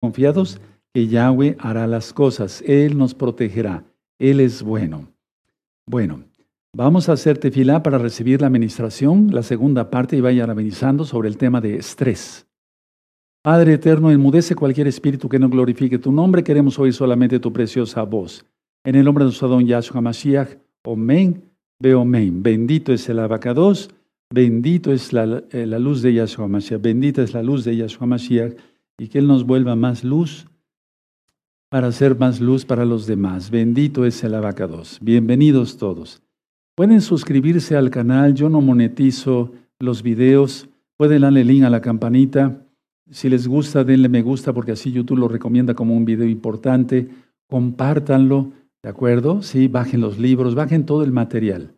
confiados que Yahweh hará las cosas, Él nos protegerá, Él es bueno. Bueno, vamos a hacer tefilá para recibir la administración, la segunda parte, y vayan amenizando sobre el tema de estrés. Padre eterno, enmudece cualquier espíritu que no glorifique tu nombre, queremos oír solamente tu preciosa voz. En el nombre de nuestro don Yahshua Mashiach, Omen, veo Omen. Bendito es el abacados, bendito es la, eh, la, luz de Yahshua Mashiach, bendita es la luz de Yahshua Mashiach, y que Él nos vuelva más luz para hacer más luz para los demás. Bendito es el abacados. Bienvenidos todos. Pueden suscribirse al canal, yo no monetizo los videos, pueden darle link a la campanita. Si les gusta, denle me gusta porque así YouTube lo recomienda como un video importante. Compártanlo, ¿de acuerdo? Sí, bajen los libros, bajen todo el material.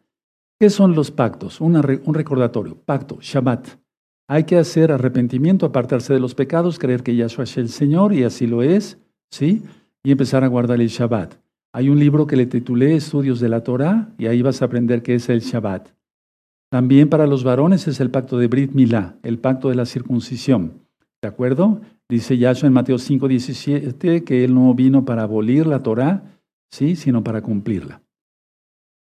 ¿Qué son los pactos? un recordatorio. Pacto, Shabbat. Hay que hacer arrepentimiento, apartarse de los pecados, creer que Yahshua es el Señor y así lo es, ¿sí? y empezar a guardar el Shabbat. Hay un libro que le titulé Estudios de la Torah y ahí vas a aprender qué es el Shabbat. También para los varones es el pacto de Brit Milá, el pacto de la circuncisión. ¿De acuerdo? Dice Yahshua en Mateo 5:17 que él no vino para abolir la Torah, sí, sino para cumplirla.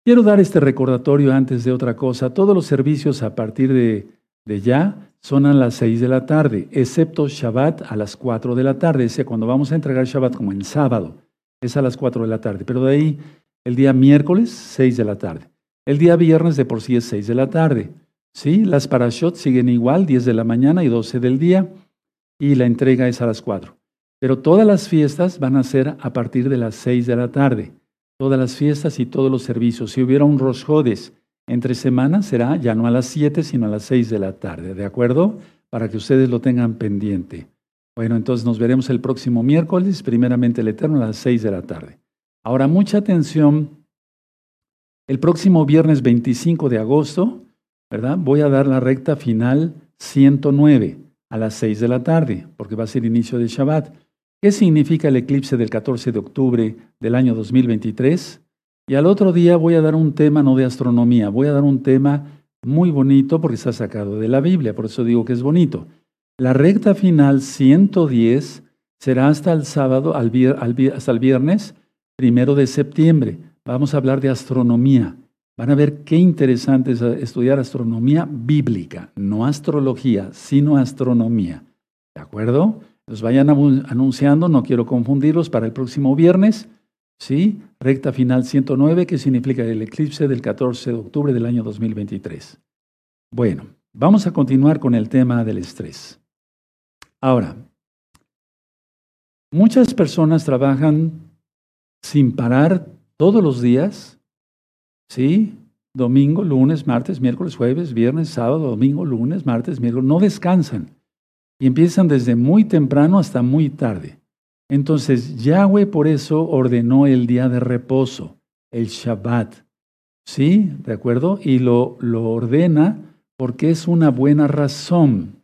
Quiero dar este recordatorio antes de otra cosa. Todos los servicios a partir de, de ya son a las 6 de la tarde, excepto Shabbat a las 4 de la tarde. O cuando vamos a entregar Shabbat como en sábado, es a las 4 de la tarde. Pero de ahí, el día miércoles, 6 de la tarde. El día viernes de por sí es 6 de la tarde. ¿Sí? Las parashot siguen igual, 10 de la mañana y 12 del día. Y la entrega es a las 4. Pero todas las fiestas van a ser a partir de las 6 de la tarde. Todas las fiestas y todos los servicios. Si hubiera un Rosh entre semanas será ya no a las 7, sino a las 6 de la tarde, ¿de acuerdo? Para que ustedes lo tengan pendiente. Bueno, entonces nos veremos el próximo miércoles, primeramente el Eterno, a las 6 de la tarde. Ahora, mucha atención. El próximo viernes 25 de agosto, ¿verdad? Voy a dar la recta final 109 a las 6 de la tarde, porque va a ser inicio de Shabbat. ¿Qué significa el eclipse del 14 de octubre del año 2023? Y al otro día voy a dar un tema no de astronomía, voy a dar un tema muy bonito porque está sacado de la Biblia, por eso digo que es bonito. La recta final 110 será hasta el sábado, hasta el viernes primero de septiembre. Vamos a hablar de astronomía. Van a ver qué interesante es estudiar astronomía bíblica, no astrología, sino astronomía. ¿De acuerdo? Los vayan anunciando, no quiero confundirlos para el próximo viernes. ¿Sí? Recta final 109, que significa el eclipse del 14 de octubre del año 2023. Bueno, vamos a continuar con el tema del estrés. Ahora, muchas personas trabajan sin parar todos los días, ¿sí? Domingo, lunes, martes, miércoles, jueves, viernes, sábado, domingo, lunes, martes, miércoles, no descansan. Y empiezan desde muy temprano hasta muy tarde. Entonces, Yahweh por eso ordenó el día de reposo, el Shabbat. ¿Sí? ¿De acuerdo? Y lo, lo ordena porque es una buena razón.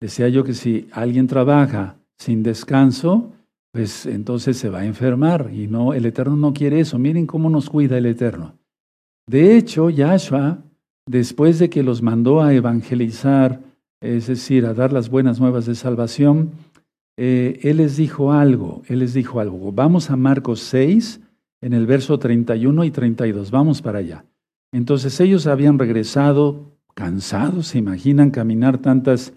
Decía yo que si alguien trabaja sin descanso, pues entonces se va a enfermar y no, el Eterno no quiere eso. Miren cómo nos cuida el Eterno. De hecho, Yahshua, después de que los mandó a evangelizar, es decir, a dar las buenas nuevas de salvación, eh, Él les dijo algo, Él les dijo algo. Vamos a Marcos 6, en el verso 31 y 32, vamos para allá. Entonces ellos habían regresado cansados, se imaginan caminar tantas,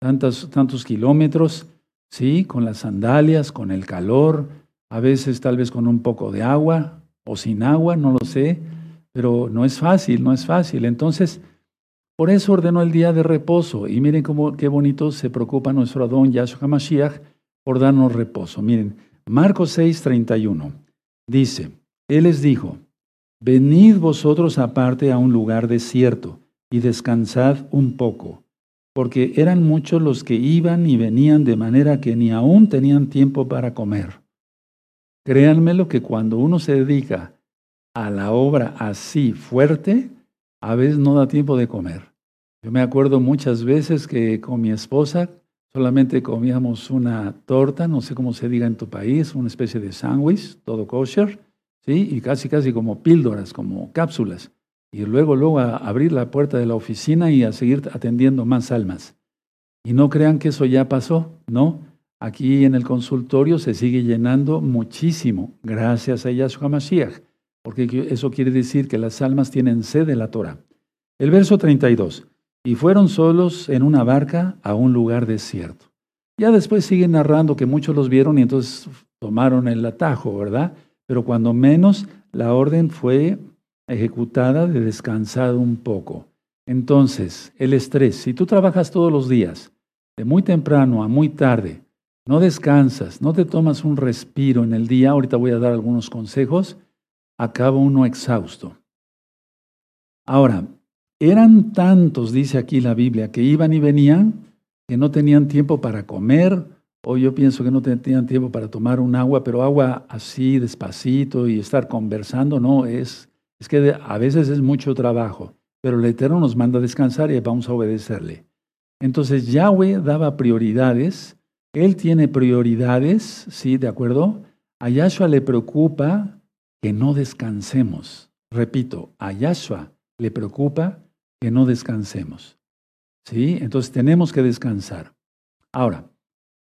tantas, tantos kilómetros, ¿sí? Con las sandalias, con el calor, a veces tal vez con un poco de agua o sin agua, no lo sé, pero no es fácil, no es fácil. Entonces, por eso ordenó el día de reposo. Y miren cómo, qué bonito se preocupa nuestro Adón Yahshua HaMashiach por darnos reposo. Miren, Marcos 6, 31 dice, Él les dijo, venid vosotros aparte a un lugar desierto y descansad un poco, porque eran muchos los que iban y venían de manera que ni aún tenían tiempo para comer. Créanme lo que cuando uno se dedica a la obra así fuerte, a veces no da tiempo de comer. Yo me acuerdo muchas veces que con mi esposa solamente comíamos una torta, no sé cómo se diga en tu país, una especie de sándwich, todo kosher, ¿sí? y casi casi como píldoras, como cápsulas. Y luego, luego a abrir la puerta de la oficina y a seguir atendiendo más almas. Y no crean que eso ya pasó, no. aquí en el consultorio se sigue llenando muchísimo, gracias a Yahshua Mashiach, porque eso quiere decir que las almas tienen sed de la Torah. El verso 32, y fueron solos en una barca a un lugar desierto. Ya después sigue narrando que muchos los vieron y entonces tomaron el atajo, ¿verdad? Pero cuando menos la orden fue ejecutada de descansar un poco. Entonces, el estrés, si tú trabajas todos los días, de muy temprano a muy tarde, no descansas, no te tomas un respiro en el día, ahorita voy a dar algunos consejos, acaba uno exhausto. Ahora, eran tantos, dice aquí la Biblia, que iban y venían, que no tenían tiempo para comer, o yo pienso que no tenían tiempo para tomar un agua, pero agua así despacito y estar conversando, no, es, es que a veces es mucho trabajo, pero el Eterno nos manda a descansar y vamos a obedecerle. Entonces Yahweh daba prioridades, Él tiene prioridades, ¿sí? ¿De acuerdo? A Yahshua le preocupa que no descansemos. Repito, a Yahshua le preocupa que no descansemos. ¿Sí? Entonces tenemos que descansar. Ahora,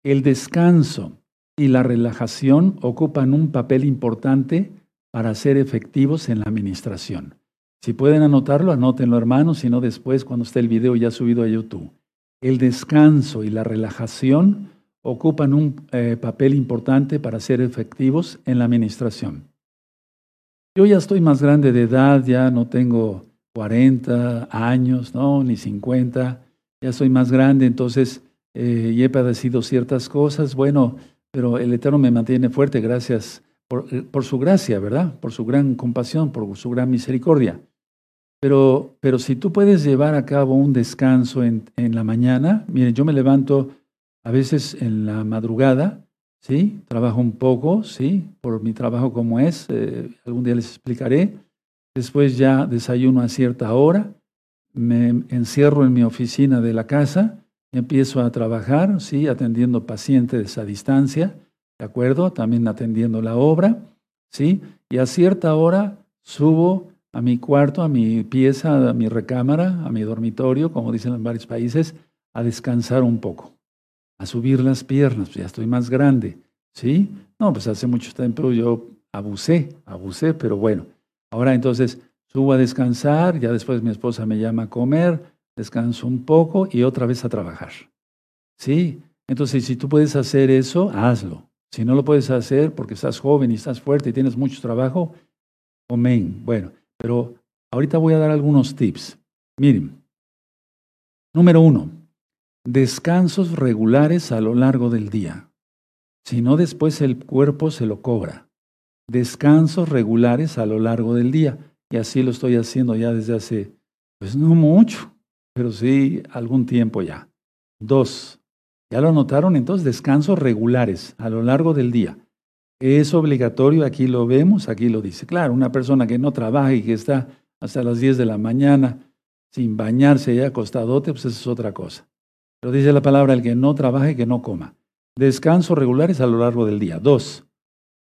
el descanso y la relajación ocupan un papel importante para ser efectivos en la administración. Si pueden anotarlo, anótenlo hermanos, si no después cuando esté el video ya subido a YouTube. El descanso y la relajación ocupan un eh, papel importante para ser efectivos en la administración. Yo ya estoy más grande de edad, ya no tengo 40 años, no, ni 50, ya soy más grande, entonces eh, y he padecido ciertas cosas, bueno, pero el Eterno me mantiene fuerte gracias por, eh, por, su gracia, ¿verdad? Por su gran compasión, por su gran misericordia. Pero, pero si tú puedes llevar a cabo un descanso en, en la mañana, miren, yo me levanto a veces en la madrugada, ¿sí? Trabajo un poco, ¿sí? Por mi trabajo como es, eh, algún día les explicaré. Después ya desayuno a cierta hora, me encierro en mi oficina de la casa, empiezo a trabajar, ¿sí? Atendiendo pacientes a distancia, ¿de acuerdo? También atendiendo la obra, ¿sí? Y a cierta hora subo a mi cuarto, a mi pieza, a mi recámara, a mi dormitorio, como dicen en varios países, a descansar un poco, a subir las piernas, pues ya estoy más grande, ¿sí? No, pues hace mucho tiempo yo abusé, abusé, pero bueno, ahora entonces subo a descansar, ya después mi esposa me llama a comer, descanso un poco y otra vez a trabajar, ¿sí? Entonces, si tú puedes hacer eso, hazlo. Si no lo puedes hacer porque estás joven y estás fuerte y tienes mucho trabajo, amén. Bueno, pero ahorita voy a dar algunos tips. Miren, número uno, descansos regulares a lo largo del día. Si no, después el cuerpo se lo cobra. Descansos regulares a lo largo del día. Y así lo estoy haciendo ya desde hace, pues no mucho, pero sí algún tiempo ya. Dos, ¿ya lo notaron? Entonces, descansos regulares a lo largo del día. Es obligatorio, aquí lo vemos, aquí lo dice. Claro, una persona que no trabaja y que está hasta las 10 de la mañana sin bañarse ya acostadote, pues eso es otra cosa. Pero dice la palabra, el que no trabaja y que no coma. Descansos regulares a lo largo del día. Dos,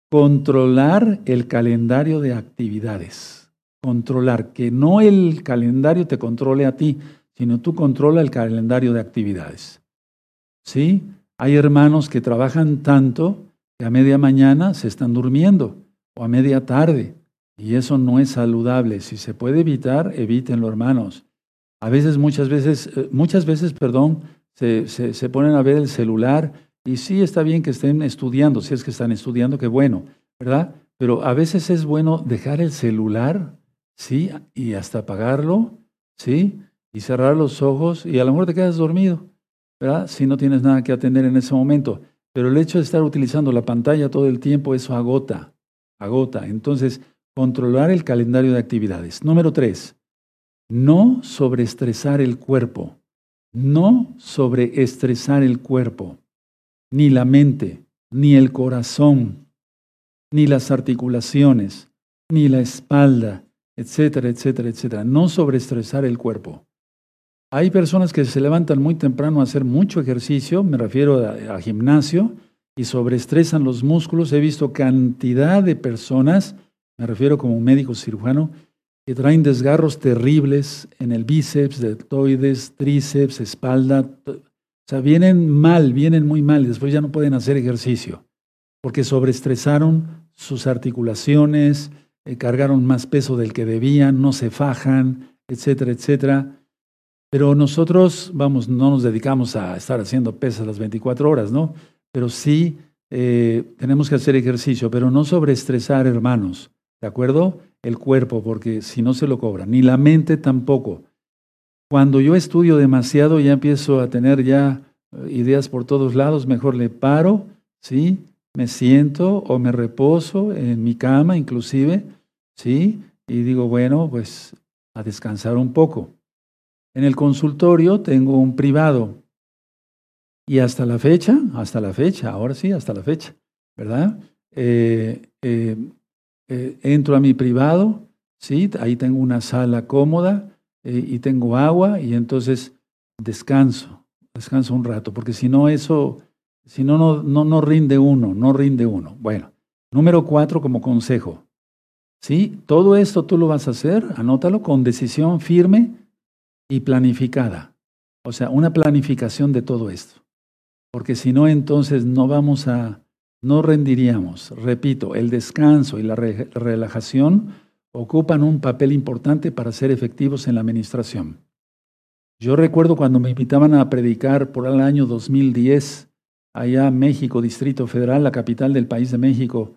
controlar el calendario de actividades. Controlar, que no el calendario te controle a ti, sino tú controla el calendario de actividades. ¿Sí? Hay hermanos que trabajan tanto a media mañana se están durmiendo o a media tarde. Y eso no es saludable. Si se puede evitar, evítenlo, hermanos. A veces, muchas veces, eh, muchas veces, perdón, se, se, ponen a ver el celular y sí está bien que estén estudiando, si es que están estudiando, qué bueno, ¿verdad? Pero a veces es bueno dejar el celular, ¿sí? Y hasta apagarlo, ¿sí? Y cerrar los ojos y a lo mejor te quedas dormido, ¿verdad? Si no tienes nada que atender en ese momento. Pero el hecho de estar utilizando la pantalla todo el tiempo, eso agota, agota. Entonces, controlar el calendario de actividades. Número tres, no sobreestresar el cuerpo. No sobreestresar el cuerpo, ni la mente, ni el corazón, ni las articulaciones, ni la espalda, etcétera, etcétera, etcétera. No sobreestresar el cuerpo. Hay personas que se levantan muy temprano a hacer mucho ejercicio, me refiero a, gimnasio, y sobreestresan los músculos. He visto cantidad de personas, me refiero como médico cirujano, que traen desgarros terribles en el bíceps, deltoides, tríceps, espalda, O sea, vienen mal, vienen muy mal y después ya no pueden hacer ejercicio porque sobreestresaron sus articulaciones, eh, cargaron más peso del que debían, no se fajan, etcétera, etcétera. Pero nosotros, vamos, no nos dedicamos a estar haciendo pesas las 24 horas, ¿no? Pero sí eh, tenemos que hacer ejercicio, pero no sobreestresar, hermanos, ¿de acuerdo? El cuerpo, porque si no se lo cobra, ni la mente tampoco. Cuando yo estudio demasiado, ya empiezo a tener ya eh, ideas por todos lados, mejor le paro, ¿sí? Me siento o me reposo en mi cama inclusive, ¿sí? Y digo, bueno, pues a descansar un poco. En el consultorio tengo un privado y hasta la fecha, hasta la fecha, ahora sí, hasta la fecha, ¿verdad? Eh, eh, eh, entro a mi privado, ¿sí? Ahí tengo una sala cómoda y tengo agua y entonces descanso, descanso un rato, porque si no eso, si no, no, no, no rinde uno, no rinde uno. Bueno, número cuatro como consejo, ¿sí? Todo esto tú lo vas a hacer, anótalo con decisión firme y planificada. O sea, una planificación de todo esto. Porque si no, entonces no vamos a, no rendiríamos. Repito, el descanso y la relajación ocupan un papel importante para ser efectivos en la administración. Yo recuerdo cuando me invitaban a predicar por el año 2010, allá en México, Distrito Federal, la capital del país de México,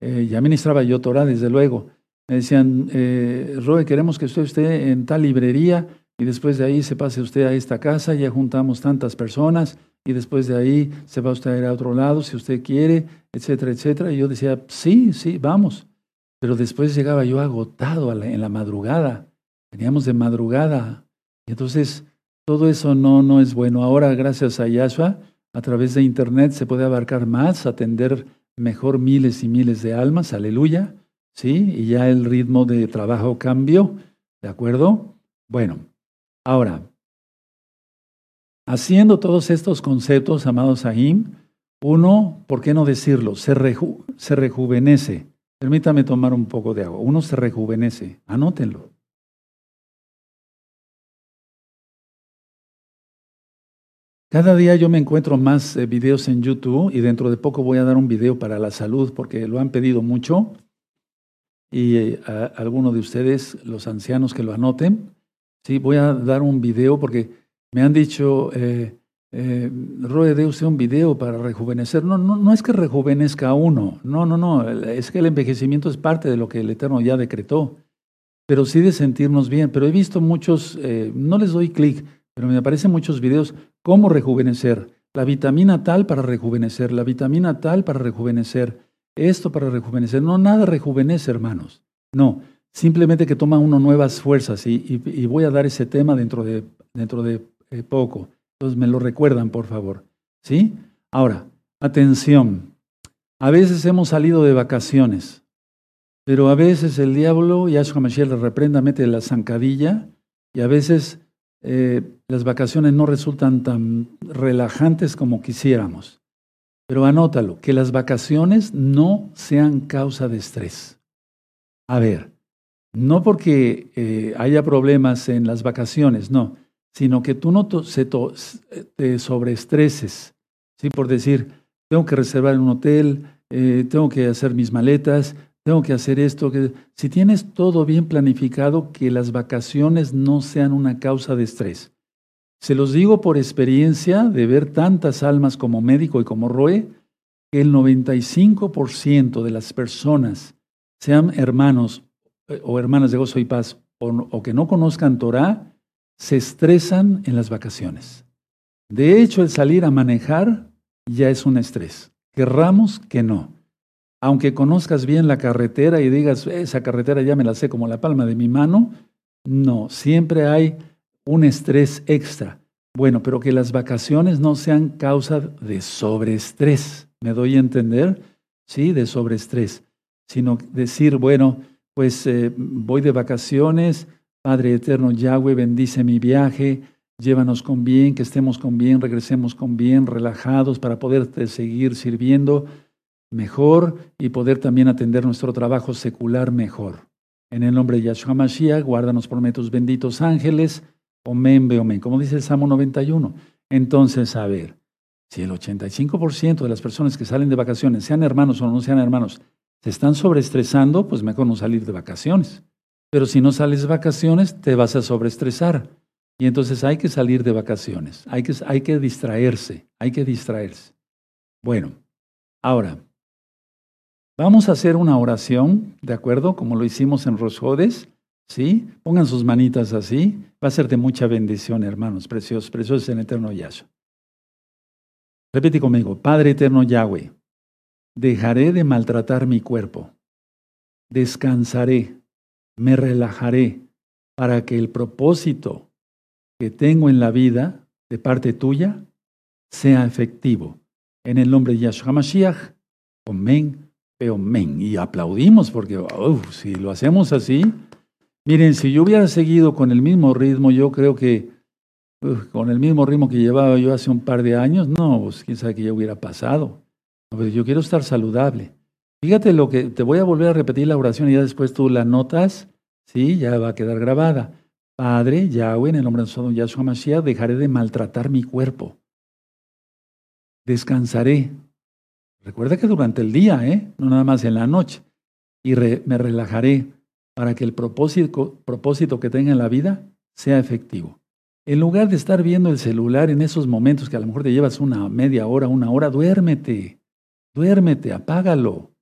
eh, ya ministraba yo Torah, desde luego. Me decían, eh, Roe, queremos que usted esté en tal librería y después de ahí se pase usted a esta casa, ya juntamos tantas personas y después de ahí se va usted a ir a otro lado si usted quiere, etcétera, etcétera. Y yo decía, sí, sí, vamos. Pero después llegaba yo agotado en la madrugada, veníamos de madrugada. Y entonces todo eso no, no es bueno. Ahora, gracias a Yahshua, a través de Internet se puede abarcar más, atender mejor miles y miles de almas, aleluya, ¿sí? Y ya el ritmo de trabajo cambió, ¿de acuerdo? Bueno, Ahora, haciendo todos estos conceptos, amados Ahim, uno, ¿por qué no decirlo? Se, rejuvenece. Permítame tomar un poco de agua. Uno se rejuvenece. Anótenlo. Cada día yo me encuentro más eh, videos en YouTube y dentro de poco voy a dar un video para la salud porque lo han pedido mucho y eh, algunos de ustedes, los ancianos, que lo anoten. Sí, voy a dar un video porque me han dicho, eh, eh, usted un video para rejuvenecer. No, no, no es que rejuvenezca a uno, no, no, no, es que el envejecimiento es parte de lo que el Eterno ya decretó, pero sí de sentirnos bien. Pero he visto muchos, eh, no les doy clic, pero me aparecen muchos videos, cómo rejuvenecer, la vitamina tal para rejuvenecer, la vitamina tal para rejuvenecer, esto para rejuvenecer. No, nada rejuvenece, hermanos. No, Simplemente que toma uno nuevas fuerzas y, voy a dar ese tema dentro de, dentro de eh, poco. Entonces me lo recuerdan, por favor. ¿Sí? Ahora, atención. A veces hemos salido de vacaciones, pero a veces el diablo, Yahshua Mashiach le reprenda, mete la zancadilla y a veces eh, las vacaciones no resultan tan relajantes como quisiéramos. Pero anótalo, que las vacaciones no sean causa de estrés. A ver, no porque eh, haya problemas en las vacaciones, no, sino que tú no te sobreestreses, ¿sí? por decir, tengo que reservar un hotel, eh, tengo que hacer mis maletas, tengo que hacer esto. Que... Si tienes todo bien planificado, que las vacaciones no sean una causa de estrés. Se los digo por experiencia de ver tantas almas como médico y como Roe, que el 95% de las personas, sean hermanos o hermanas de gozo y paz o, que no conozcan Torah, se estresan en las vacaciones. De hecho, el salir a manejar ya es un estrés. Querramos que no. Aunque conozcas bien la carretera y digas, esa carretera ya me la sé como la palma de mi mano, no, siempre hay un estrés extra. Bueno, pero que las vacaciones no sean causa de sobreestrés. ¿Me doy a entender? Sí, de sobreestrés. Sino decir, bueno, pues eh, voy de vacaciones, Padre Eterno Yahweh, bendice mi viaje, llévanos con bien, que estemos con bien, regresemos con bien, relajados para poderte seguir sirviendo mejor y poder también atender nuestro trabajo secular mejor. En el nombre de Yahshua Mashiach, guárdanos por tus benditos ángeles. Omen, omen. Como dice el Salmo 91, Entonces, a ver, si el 85% de las personas que salen de vacaciones, sean hermanos o no sean hermanos, se están sobreestresando, pues mejor no salir de vacaciones. Pero si no sales de vacaciones, te vas a sobreestresar. Y entonces hay que salir de vacaciones, hay que, hay que distraerse, hay que distraerse. Bueno, ahora, vamos a hacer una oración, ¿de acuerdo? Como lo hicimos en Rosjodes, ¿sí? Pongan sus manitas así, va a ser de mucha bendición, hermanos, preciosos, preciosos en eterno Yahshua. Repite conmigo, Padre eterno Yahweh, dejaré de maltratar mi cuerpo, descansaré, me relajaré para que el propósito que tengo en la vida de parte tuya sea efectivo. En el nombre de Yahshua Mashiach, amén, amén. Y aplaudimos porque si lo hacemos así, miren, si yo hubiera seguido con el mismo ritmo, yo creo que con el mismo ritmo que llevaba yo hace un par de años, no, pues quién sabe qué ya hubiera pasado. yo quiero estar saludable. Fíjate lo que te voy a volver a repetir la oración y ya después tú la notas, sí, ya va a quedar grabada. Padre, Yahweh, en el nombre de Yahshua Mashiach, dejaré de maltratar mi cuerpo. Descansaré. Recuerda que durante el día, ¿eh? no nada más en la noche. Y me relajaré para que el propósito, propósito que tenga en la vida sea efectivo. En lugar de estar viendo el celular en esos momentos que a lo mejor te llevas una media hora, una hora, duérmete. Duérmete, apágalo.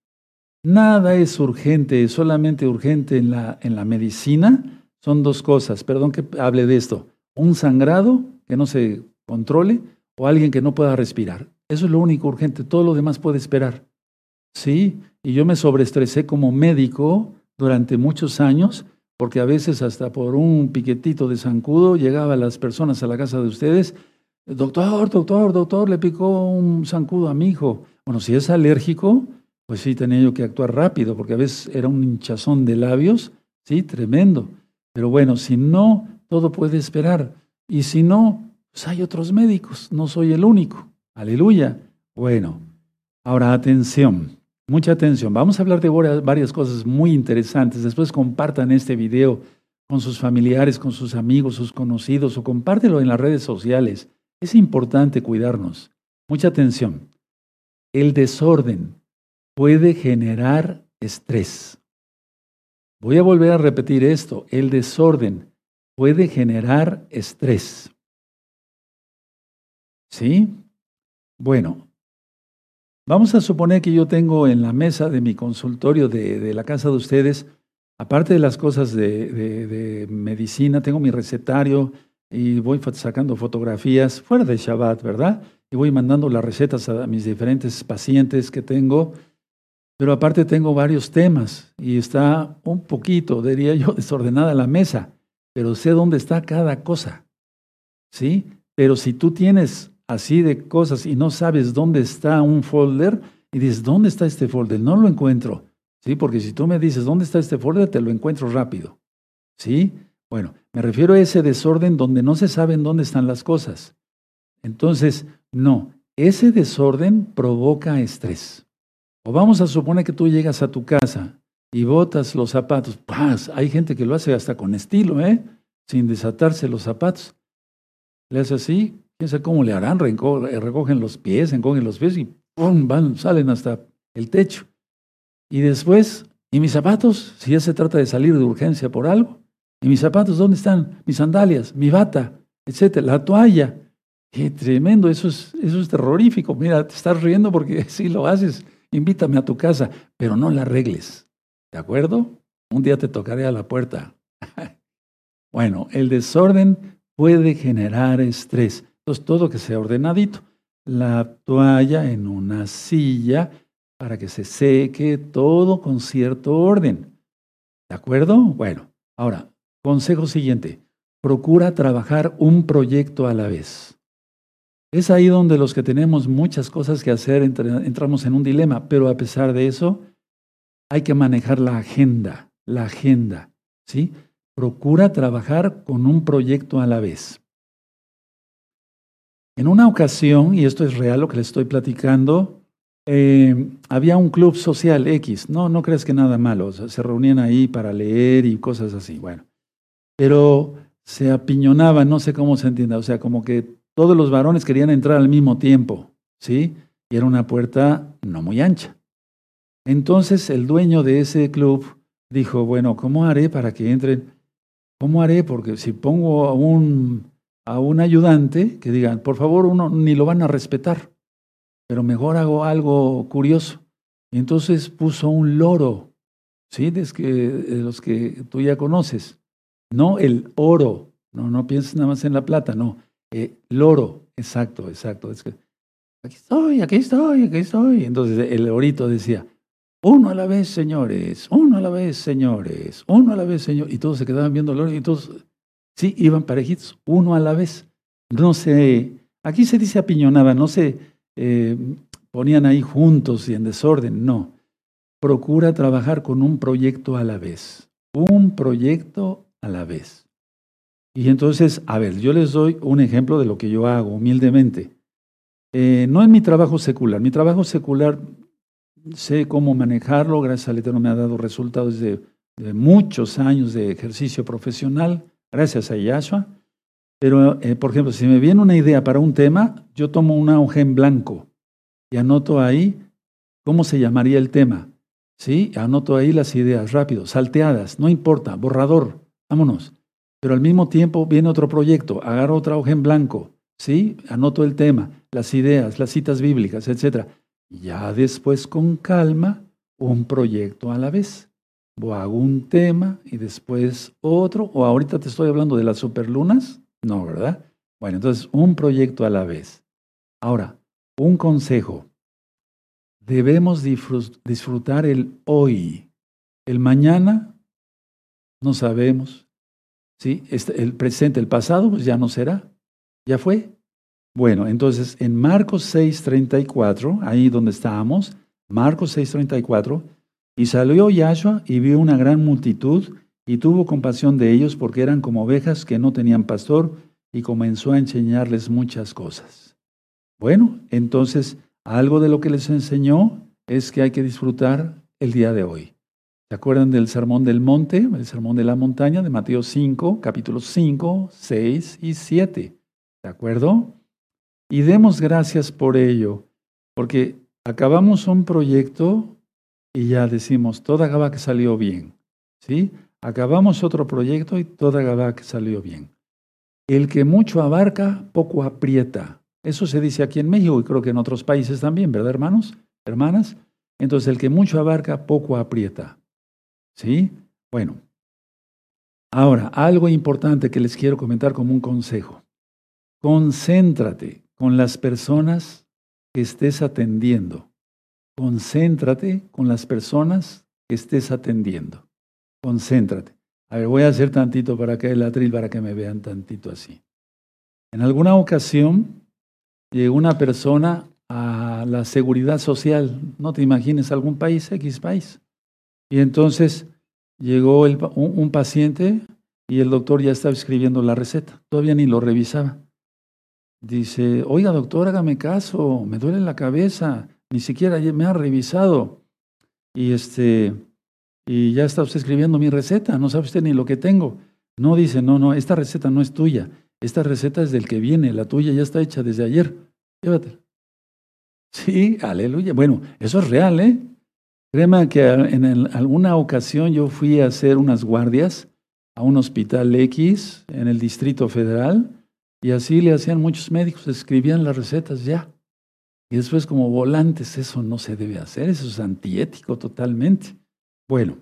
Nada es urgente, solamente urgente en la, en la medicina son dos cosas, perdón que hable de esto, un sangrado que no se controle o alguien que no pueda respirar. Eso es lo único urgente, todo lo demás puede esperar. Sí, y yo me sobreestresé como médico durante muchos años, porque a veces hasta por un piquetito de zancudo llegaban las personas a la casa de ustedes, doctor, doctor, doctor, le picó un zancudo a mi hijo. Bueno, si es alérgico, pues sí tenía yo que actuar rápido, porque a veces era un hinchazón de labios, sí, tremendo. Pero bueno, si no, todo puede esperar. Y si no, pues hay otros médicos, no soy el único. Aleluya. Bueno, ahora atención, mucha atención. Vamos a hablar de varias cosas muy interesantes. Después compartan este video con sus familiares, con sus amigos, sus conocidos o compártelo en las redes sociales. Es importante cuidarnos. Mucha atención. El desorden puede generar estrés. Voy a volver a repetir esto. El desorden puede generar estrés. ¿Sí? Bueno, vamos a suponer que yo tengo en la mesa de mi consultorio de, la casa de ustedes, aparte de las cosas de, de, medicina, tengo mi recetario y voy sacando fotografías fuera de Shabbat, ¿verdad? Y voy mandando las recetas a mis diferentes pacientes que tengo pero aparte tengo varios temas y está un poquito, diría yo, desordenada la mesa, pero sé dónde está cada cosa. ¿Sí? Pero si tú tienes así de cosas y no sabes dónde está un folder y dices, ¿dónde está este folder? No lo encuentro. ¿Sí? Porque si tú me dices, ¿dónde está este folder? Te lo encuentro rápido. ¿Sí? Bueno, me refiero a ese desorden donde no se saben dónde están las cosas. Entonces, no, ese desorden provoca estrés. O vamos a suponer que tú llegas a tu casa y botas los zapatos. ¡Paz! Hay gente que lo hace hasta con estilo, ¿eh? Sin desatarse los zapatos. Le hace así, quién sabe cómo le harán, recogen los pies, encogen los pies y ¡pum! Van, salen hasta el techo. Y después, ¿y mis zapatos? Si ya se trata de salir de urgencia por algo. ¿Y mis zapatos dónde están? Mis sandalias, mi bata, etcétera, la toalla. Qué tremendo, eso es, eso es terrorífico. Mira, te estás riendo porque sí lo haces invítame a tu casa, pero no la arregles. ¿De acuerdo? Un día te tocaré a la puerta. bueno, el desorden puede generar estrés. Entonces, todo que sea ordenadito. La toalla en una silla para que se seque, todo con cierto orden. ¿De acuerdo? Bueno, ahora, consejo siguiente. Procura trabajar un proyecto a la vez. Es ahí donde los que tenemos muchas cosas que hacer entramos en un dilema, pero a pesar de eso, hay que manejar la agenda, la agenda, ¿sí? Procura trabajar con un proyecto a la vez. En una ocasión, y esto es real lo que le estoy platicando, eh, había un club social X, no, no crees que nada malo, se reunían ahí para leer y cosas así, bueno, pero se apiñonaban, no sé cómo se entienda, o sea, como que todos los varones querían entrar al mismo tiempo, ¿sí? Y era una puerta no muy ancha. Entonces el dueño de ese club dijo, bueno, ¿cómo haré para que entren? ¿Cómo haré? Porque si pongo a un, a un ayudante que digan, por favor, uno ni lo van a respetar, pero mejor hago algo curioso. Entonces puso un loro, ¿sí? De, los que tú ya conoces. No el oro, no, no pienses nada más en la plata, no. Eh, loro, exacto, exacto. Aquí estoy, aquí estoy, aquí estoy. Entonces el orito decía, uno a la vez, señores, uno a la vez, señores, uno a la vez, señor. Y todos se quedaban viendo el oro y todos, sí, iban parejitos, uno a la vez. No se, aquí se dice apiñonaba, no se eh, ponían ahí juntos y en desorden, no. Procura trabajar con un proyecto a la vez, un proyecto a la vez. Y entonces, a ver, yo les doy un ejemplo de lo que yo hago humildemente. Eh, no en mi trabajo secular, mi trabajo secular sé cómo manejarlo, gracias al Eterno me ha dado resultados de, muchos años de ejercicio profesional, gracias a Yahshua. Pero, eh, por ejemplo, si me viene una idea para un tema, yo tomo una hoja en blanco y anoto ahí cómo se llamaría el tema. ¿Sí? Anoto ahí las ideas rápido, salteadas, no importa, borrador, vámonos. Pero al mismo tiempo viene otro proyecto, agarro otra hoja en blanco, ¿sí? Anoto el tema, las ideas, las citas bíblicas, etcétera. Ya después con calma, un proyecto a la vez. O hago un tema y después otro. O ahorita te estoy hablando de las superlunas. No, ¿verdad? Bueno, entonces un proyecto a la vez. Ahora, un consejo. Debemos disfrutar el hoy. El mañana no sabemos. ¿Sí? Este, el presente, el pasado, pues ya no será. Ya fue. Bueno, entonces en Marcos 6:34, ahí donde estábamos, Marcos 6:34, y salió Yahshua y vio una gran multitud y tuvo compasión de ellos porque eran como ovejas que no tenían pastor y comenzó a enseñarles muchas cosas. Bueno, entonces algo de lo que les enseñó es que hay que disfrutar el día de hoy. ¿Se acuerdan del sermón del monte, el sermón de la montaña de Mateo 5, capítulos 5, 6 y 7? ¿De acuerdo? Y demos gracias por ello, porque acabamos un proyecto y ya decimos, toda Gabá que salió bien. ¿Sí? Acabamos otro proyecto y toda Gabá que salió bien. El que mucho abarca, poco aprieta. Eso se dice aquí en México y creo que en otros países también, ¿verdad, hermanos? Hermanas. Entonces, el que mucho abarca, poco aprieta. ¿Sí? Bueno. Ahora, algo importante que les quiero comentar como un consejo. Concéntrate con las personas que estés atendiendo. Concéntrate con las personas que estés atendiendo. Concéntrate. A ver, voy a hacer tantito para que el atril para que me vean tantito así. En alguna ocasión llegó una persona a la seguridad social, no te imagines algún país, X país. Y entonces llegó un, paciente y el doctor ya estaba escribiendo la receta, todavía ni lo revisaba. Dice, oiga doctor, hágame caso, me duele la cabeza, ni siquiera me ha revisado. Y, este, y ya está usted escribiendo mi receta, no sabe usted ni lo que tengo. No dice, no, no, esta receta no es tuya, esta receta es del que viene, la tuya ya está hecha desde ayer, llévatela. Sí, aleluya. Bueno, eso es real, ¿eh? Créeme que en alguna ocasión yo fui a hacer unas guardias a un hospital X en el Distrito Federal y así le hacían muchos médicos, escribían las recetas ya. Y después como volantes, eso no se debe hacer, eso es antiético totalmente. Bueno,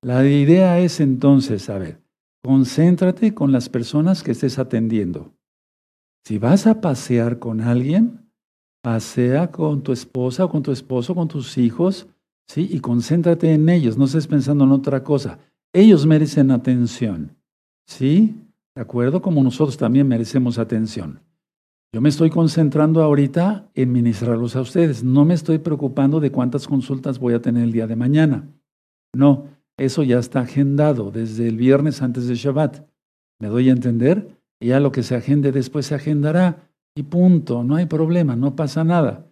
la idea es entonces, a ver, concéntrate con las personas que estés atendiendo. Si vas a pasear con alguien, pasea con tu esposa o con tu esposo, con tus hijos, ¿sí? Y concéntrate en ellos, no estés pensando en otra cosa. Ellos merecen atención, ¿sí? ¿De acuerdo? Como nosotros también merecemos atención. Yo me estoy concentrando ahorita en ministrarlos a ustedes. No me estoy preocupando de cuántas consultas voy a tener el día de mañana. No, eso ya está agendado desde el viernes antes de Shabbat. ¿Me doy a entender? Y ya lo que se agende después se agendará. Y punto, no hay problema, no pasa nada.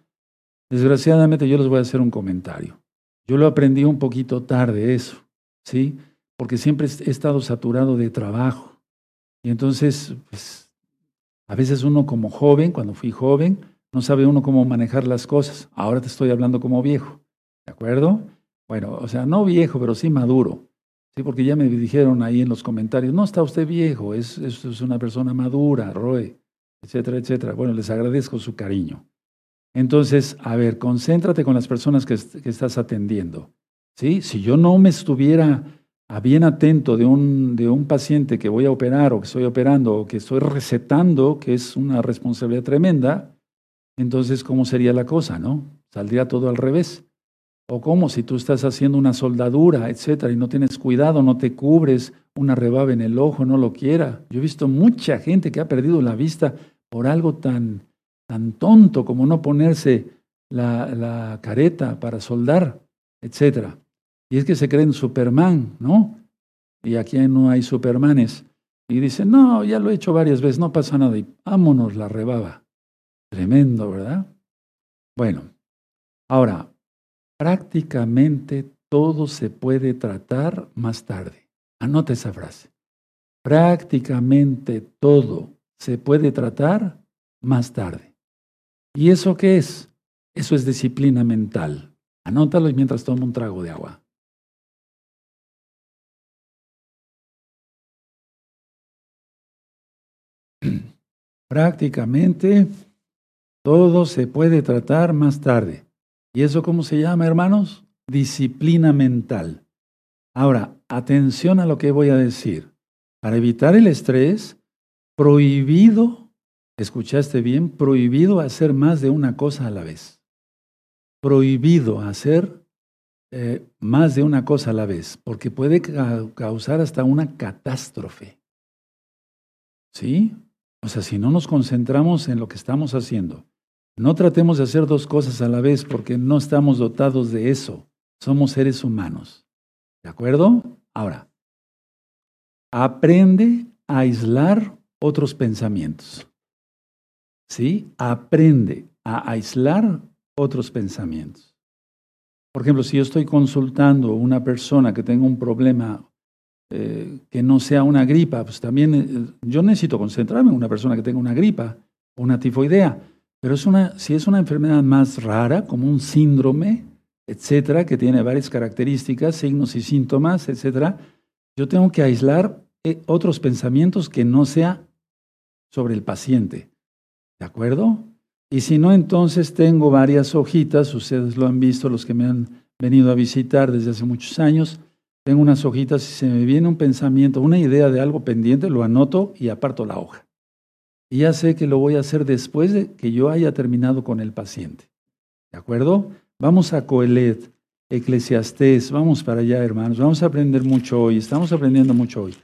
Desgraciadamente yo les voy a hacer un comentario. Yo lo aprendí un poquito tarde eso, ¿sí? Porque siempre he estado saturado de trabajo y entonces, pues, A veces uno como joven, cuando fui joven, no sabe uno cómo manejar las cosas. Ahora te estoy hablando como viejo. ¿De acuerdo? Bueno, o sea, no viejo, pero sí maduro. Sí, porque ya me dijeron ahí en los comentarios, no está usted viejo, es, es, una persona madura, Roe, etcétera, etcétera. Bueno, les agradezco su cariño. Entonces, a ver, concéntrate con las personas que, estás atendiendo. ¿Sí? Si yo no me estuviera bien atento de un, de un paciente que voy a operar o que estoy operando o que estoy recetando, que es una responsabilidad tremenda, entonces, ¿cómo sería la cosa, no? Saldría todo al revés. O como si tú estás haciendo una soldadura, etcétera, y no tienes cuidado, no te cubres, una rebaba en el ojo, no lo quiera. Yo he visto mucha gente que ha perdido la vista por algo tan, tan tonto como no ponerse la, careta para soldar, etcétera. Y es que se creen Superman, ¿no? Y aquí no hay Supermanes. Y dicen, no, ya lo he hecho varias veces, no pasa nada. Y vámonos la rebaba. Tremendo, ¿verdad? Bueno, ahora, prácticamente todo se puede tratar más tarde. Anota esa frase. Prácticamente todo se puede tratar más tarde. ¿Y eso qué es? Eso es disciplina mental. Anótalo mientras tomo un trago de agua. Prácticamente todo se puede tratar más tarde. ¿Y eso cómo se llama, hermanos? Disciplina mental. Ahora, atención a lo que voy a decir. Para evitar el estrés, prohibido, escuchaste bien, prohibido hacer más de una cosa a la vez. Prohibido hacer eh, más de una cosa a la vez, porque puede causar hasta una catástrofe. ¿Sí? O sea, si no nos concentramos en lo que estamos haciendo, no tratemos de hacer dos cosas a la vez porque no estamos dotados de eso. Somos seres humanos. ¿De acuerdo? Ahora, aprende a aislar otros pensamientos. ¿Sí? Aprende a aislar otros pensamientos. Por ejemplo, si yo estoy consultando a una persona que tenga un problema eh, que no sea una gripa, pues también eh, yo necesito concentrarme en una persona que tenga una gripa o una tifoidea. Pero es una, si es una enfermedad más rara, como un síndrome, etcétera, que tiene varias características, signos y síntomas, etcétera, yo tengo que aislar eh, otros pensamientos que no sea sobre el paciente. ¿De acuerdo? Y si no, entonces tengo varias hojitas, ustedes lo han visto, los que me han venido a visitar desde hace muchos años, tengo unas hojitas y se me viene un pensamiento, una idea de algo pendiente, lo anoto y aparto la hoja. Y ya sé que lo voy a hacer después de que yo haya terminado con el paciente. ¿De acuerdo? Vamos a Coelet, Eclesiastés, vamos para allá, hermanos. Vamos a aprender mucho hoy, estamos aprendiendo mucho hoy.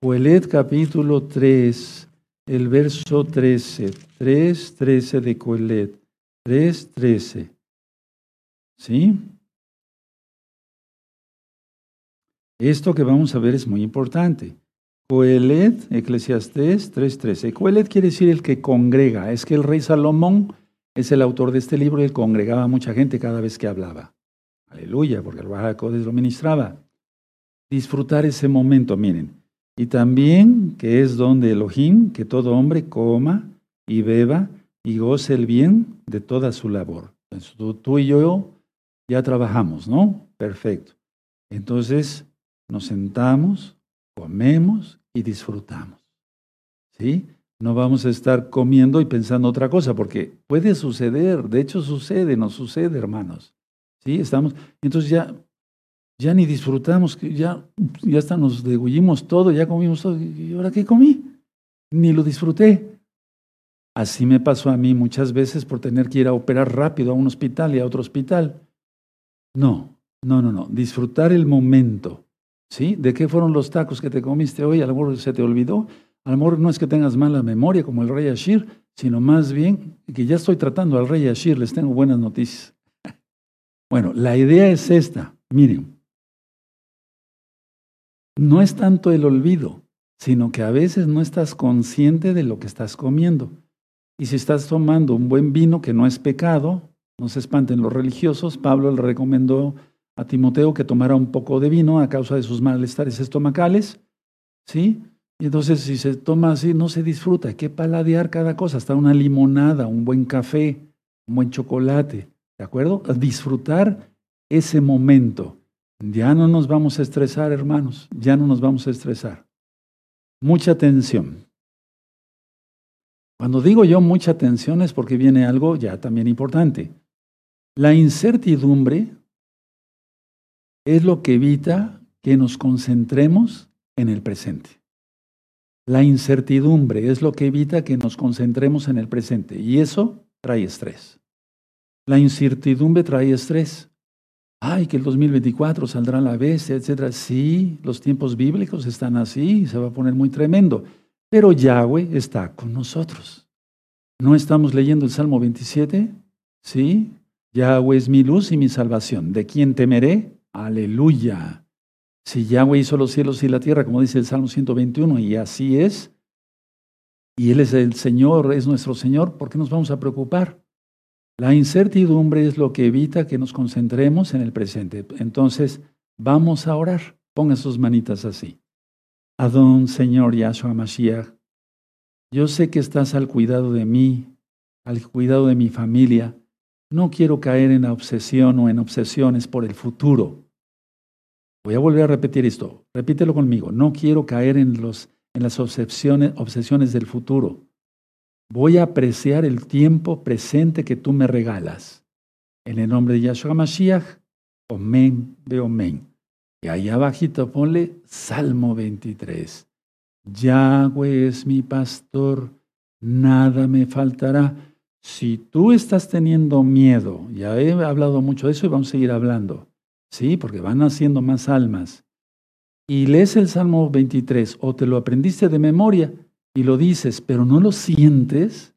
Coelet capítulo 3, el verso 13, 3, 13 de Coelet, 3, 13. ¿Sí? Esto que vamos a ver es muy importante. Coelet, Eclesiastés 3.13. Coelet quiere decir el que congrega. Es que el rey Salomón es el autor de este libro y él congregaba a mucha gente cada vez que hablaba. Aleluya, porque el Baja lo ministraba. Disfrutar ese momento, miren. Y también que es donde Elohim, que todo hombre coma y beba y goce el bien de toda su labor. tú, tú y yo ya trabajamos, ¿no? Perfecto. Entonces nos sentamos, comemos y disfrutamos. ¿Sí? No vamos a estar comiendo y pensando otra cosa, porque puede suceder, de hecho sucede, nos sucede, hermanos. ¿Sí? Estamos, entonces ya, ya ni disfrutamos, ya, ya hasta nos degullimos todo, ya comimos todo. ¿Y ahora qué comí? Ni lo disfruté. Así me pasó a mí muchas veces por tener que ir a operar rápido a un hospital y a otro hospital. No, no, no, no. Disfrutar el momento. ¿Sí? ¿De qué fueron los tacos que te comiste hoy? A lo mejor se te olvidó. A lo mejor no es que tengas mala memoria como el rey Ashir, sino más bien que ya estoy tratando al rey Ashir, les tengo buenas noticias. Bueno, la idea es esta. Miren, no es tanto el olvido, sino que a veces no estás consciente de lo que estás comiendo. Y si estás tomando un buen vino que no es pecado, no se espanten los religiosos, Pablo le recomendó a Timoteo que tomara un poco de vino a causa de sus malestares estomacales, ¿sí? Y entonces si se toma así, no se disfruta. Hay que paladear cada cosa, hasta una limonada, un buen café, un buen chocolate. ¿De acuerdo? disfrutar ese momento. Ya no nos vamos a estresar, hermanos. Ya no nos vamos a estresar. Mucha atención. Cuando digo yo mucha atención es porque viene algo ya también importante. La incertidumbre es lo que evita que nos concentremos en el presente. La incertidumbre es lo que evita que nos concentremos en el presente y eso trae estrés. La incertidumbre trae estrés. Ay, que el 2024 saldrá la bestia, etc. Sí, los tiempos bíblicos están así, se va a poner muy tremendo. Pero Yahweh está con nosotros. ¿No estamos leyendo el Salmo 27? Sí. Yahweh es mi luz y mi salvación. ¿De quién temeré? Aleluya. Si Yahweh hizo los cielos y la tierra, como dice el Salmo 121, y así es, y Él es el Señor, es nuestro Señor, ¿por qué nos vamos a preocupar? La incertidumbre es lo que evita que nos concentremos en el presente. Entonces, vamos a orar. Pongan sus manitas así. Adón, Señor Yahshua Mashiach, yo sé que estás al cuidado de mí, al cuidado de mi familia. No quiero caer en la obsesión o en obsesiones por el futuro. Voy a volver a repetir esto. Repítelo conmigo. No quiero caer en, los, en las obsesiones, obsesiones del futuro. Voy a apreciar el tiempo presente que tú me regalas. En el nombre de Yahshua Mashiach, Omen de Omen. Y ahí abajito ponle Salmo 23. Yahweh es mi pastor, nada me faltará. Si tú estás teniendo miedo, ya he hablado mucho de eso y vamos a seguir hablando. Sí, porque van haciendo más almas. Y lees el Salmo 23 o te lo aprendiste de memoria y lo dices, pero no lo sientes,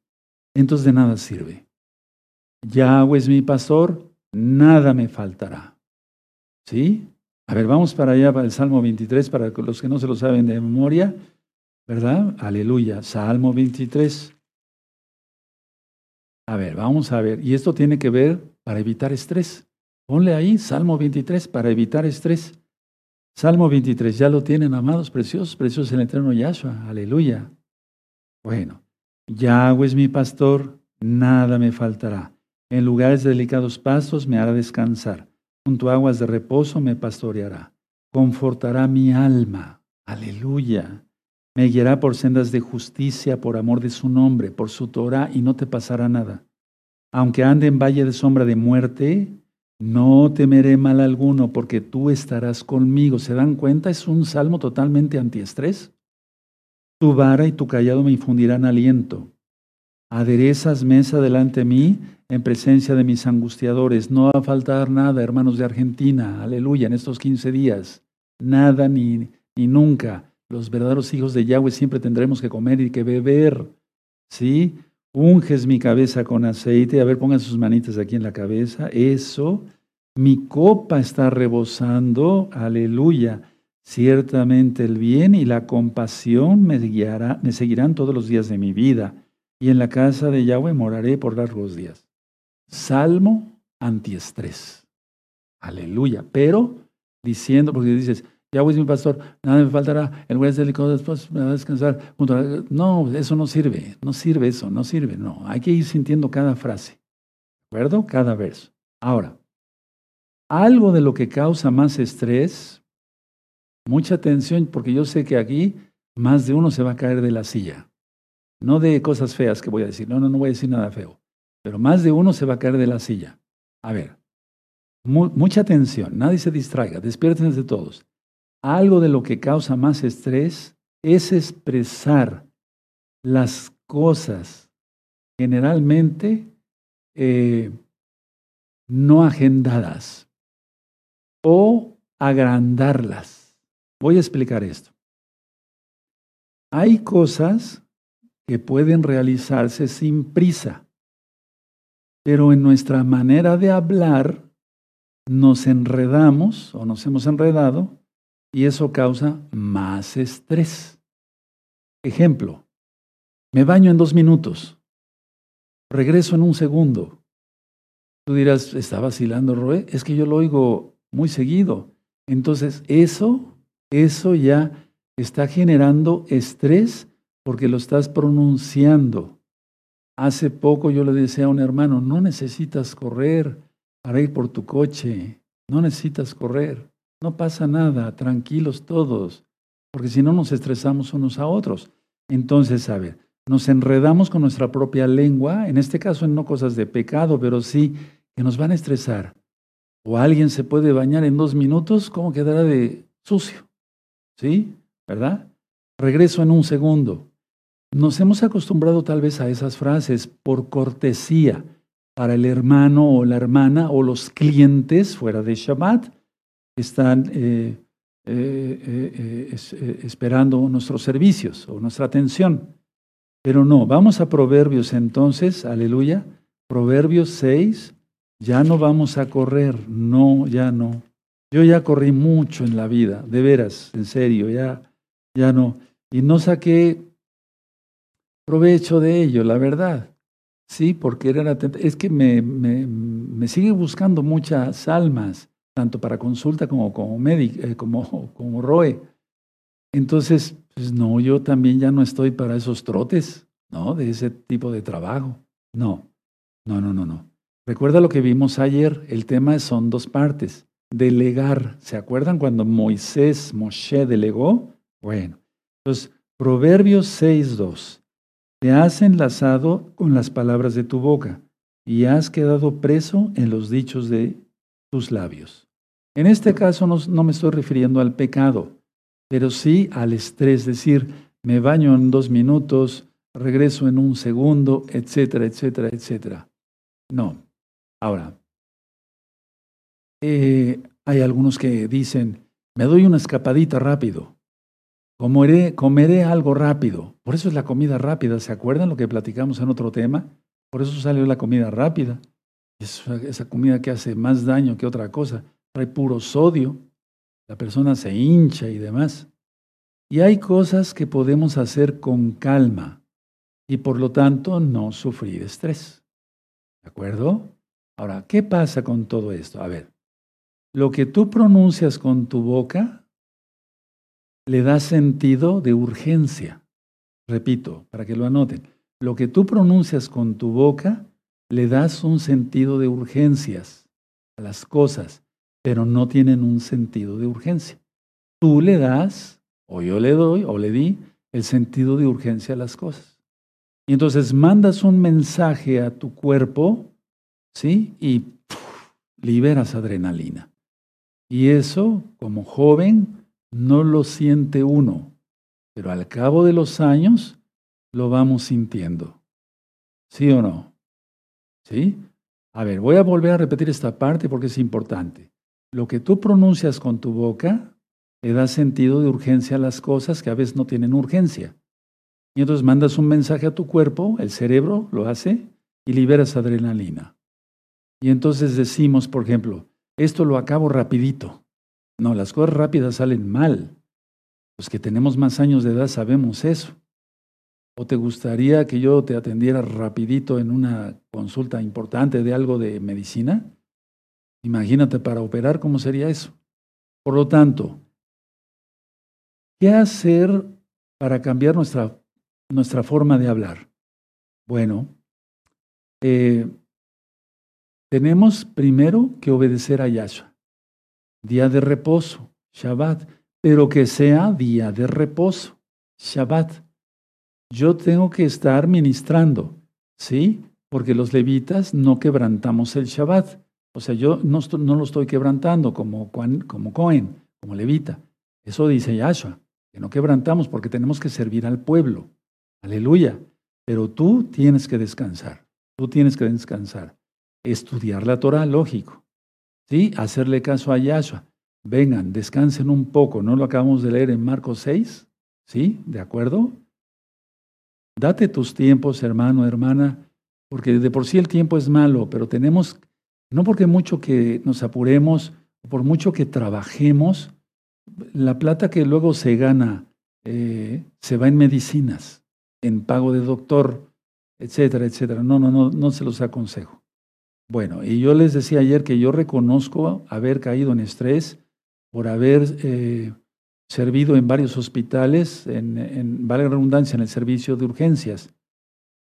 entonces de nada sirve. Yahweh es mi pastor, nada me faltará. ¿Sí? A ver, vamos para allá, para el Salmo 23, para los que no se lo saben de memoria, ¿verdad? Aleluya, Salmo 23. A ver, vamos a ver. Y esto tiene que ver para evitar estrés. Ponle ahí Salmo 23 para evitar estrés. Salmo 23, ya lo tienen, amados, preciosos, preciosos el eterno Yahshua. Aleluya. Bueno, Yahweh es mi pastor, nada me faltará. En lugares de delicados pastos me hará descansar. Junto a aguas de reposo me pastoreará. Confortará mi alma. Aleluya. Me guiará por sendas de justicia, por amor de su nombre, por su Torah, y no te pasará nada. Aunque ande en valle de sombra de muerte, no temeré mal alguno porque tú estarás conmigo. ¿Se dan cuenta? Es un salmo totalmente antiestrés. Tu vara y tu callado me infundirán aliento. Aderezas mesa delante de mí en presencia de mis angustiadores. No va a faltar nada, hermanos de Argentina. Aleluya, en estos 15 días. Nada ni, ni nunca. Los verdaderos hijos de Yahweh siempre tendremos que comer y que beber. ¿Sí? unges mi cabeza con aceite, a ver, pongan sus manitas aquí en la cabeza, eso, mi copa está rebosando, aleluya. Ciertamente el bien y la compasión me, guiará, me seguirán todos los días de mi vida, y en la casa de Yahweh moraré por largos días. Salmo antiestrés. Aleluya. Pero diciendo, porque dices, Yahweh es mi pastor, nada me faltará, el lugar delicado después me va a descansar. No, eso no sirve, no sirve eso, no sirve, no. Hay que ir sintiendo cada frase, ¿de acuerdo? Cada verso. Ahora, algo de lo que causa más estrés, mucha atención, porque yo sé que aquí más de uno se va a caer de la silla. No de cosas feas que voy a decir, no, no, no voy a decir nada feo, pero más de uno se va a caer de la silla. A ver, mucha atención, nadie se distraiga, despiértense todos algo de lo que causa más estrés es expresar las cosas generalmente eh, no agendadas o agrandarlas. Voy a explicar esto. Hay cosas que pueden realizarse sin prisa, pero en nuestra manera de hablar nos enredamos o nos hemos enredado y eso causa más estrés. Ejemplo, me baño en dos minutos, regreso en un segundo. Tú dirás, ¿está vacilando Roe? Es que yo lo oigo muy seguido. Entonces, eso, eso ya está generando estrés porque lo estás pronunciando. Hace poco yo le decía a un hermano, no necesitas correr para ir por tu coche, no necesitas correr, no pasa nada, tranquilos todos, porque si no nos estresamos unos a otros. Entonces, a ver, nos enredamos con nuestra propia lengua, en este caso no cosas de pecado, pero sí que nos van a estresar. O alguien se puede bañar en dos minutos, ¿cómo quedará de sucio? ¿Sí? ¿Verdad? Regreso en un segundo. Nos hemos acostumbrado tal vez a esas frases por cortesía para el hermano o la hermana o los clientes fuera de Shabbat que están eh, eh, eh, esperando nuestros servicios o nuestra atención. Pero no, vamos a Proverbios entonces, aleluya. Proverbios 6, ya no vamos a correr, no, ya no. Yo ya corrí mucho en la vida, de veras, en serio, ya, ya no. Y no saqué provecho de ello, la verdad. Sí, porque era es que me, me, me, sigue buscando muchas almas, tanto para consulta como como, médico, eh, como, como ROE. Entonces, pues no, yo también ya no estoy para esos trotes, ¿no? De ese tipo de trabajo. No, no, no, no, no. Recuerda lo que vimos ayer, el tema son dos partes. Delegar, ¿se acuerdan cuando Moisés, Moshe delegó? Bueno, entonces, Proverbios 6.2. Te has enlazado con las palabras de tu boca y has quedado preso en los dichos de tus labios. En este caso no, no me estoy refiriendo al pecado, pero sí al estrés, es decir, me baño en dos minutos, regreso en un segundo, etcétera, etcétera, etcétera. No. Ahora, eh, hay algunos que dicen, me doy una escapadita rápido. Comeré, comeré algo rápido. Por eso es la comida rápida. ¿Se acuerdan lo que platicamos en otro tema? Por eso salió la comida rápida. Es esa comida que hace más daño que otra cosa. Trae puro sodio. La persona se hincha y demás. Y hay cosas que podemos hacer con calma y por lo tanto no sufrir estrés. ¿De acuerdo? Ahora, ¿qué pasa con todo esto? A ver, lo que tú pronuncias con tu boca le da sentido de urgencia. Repito, para que lo anoten. Lo que tú pronuncias con tu boca, le das un sentido de urgencias a las cosas, pero no tienen un sentido de urgencia. Tú le das, o yo le doy, o le di, el sentido de urgencia a las cosas. Y entonces mandas un mensaje a tu cuerpo, ¿sí? Y liberas adrenalina. Y eso, como joven, no lo siente uno, pero al cabo de los años lo vamos sintiendo. ¿Sí o no? ¿Sí? A ver, voy a volver a repetir esta parte porque es importante. Lo que tú pronuncias con tu boca le da sentido de urgencia a las cosas que a veces no tienen urgencia. Y entonces mandas un mensaje a tu cuerpo, el cerebro lo hace, y liberas adrenalina. Y entonces decimos, por ejemplo, esto lo acabo rapidito. No, las cosas rápidas salen mal. Los que tenemos más años de edad sabemos eso. ¿O te gustaría que yo te atendiera rapidito en una consulta importante de algo de medicina? Imagínate para operar cómo sería eso. Por lo tanto, ¿qué hacer para cambiar nuestra, nuestra forma de hablar? Bueno, eh, tenemos primero que obedecer a Yahshua día de reposo, Shabbat, pero que sea día de reposo, Shabbat. Yo tengo que estar ministrando, ¿sí? Porque los levitas no quebrantamos el Shabbat. O sea, yo no, no lo estoy quebrantando como, como Cohen, como levita. Eso dice Yahshua, que no quebrantamos porque tenemos que servir al pueblo. Aleluya. Pero tú tienes que descansar. Tú tienes que descansar. Estudiar la Torah, lógico. ¿sí? Hacerle caso a Yahshua. Vengan, descansen un poco, ¿no lo acabamos de leer en Marcos 6? ¿Sí? ¿De acuerdo? Date tus tiempos, hermano, hermana, porque de por sí el tiempo es malo, pero tenemos, no porque mucho que nos apuremos, por mucho que trabajemos, la plata que luego se gana eh, se va en medicinas, en pago de doctor, etcétera, etcétera. No, no, no, no se los aconsejo. Bueno, y yo les decía ayer que yo reconozco haber caído en estrés por haber eh, servido en varios hospitales, en, en vale redundancia, en el servicio de urgencias.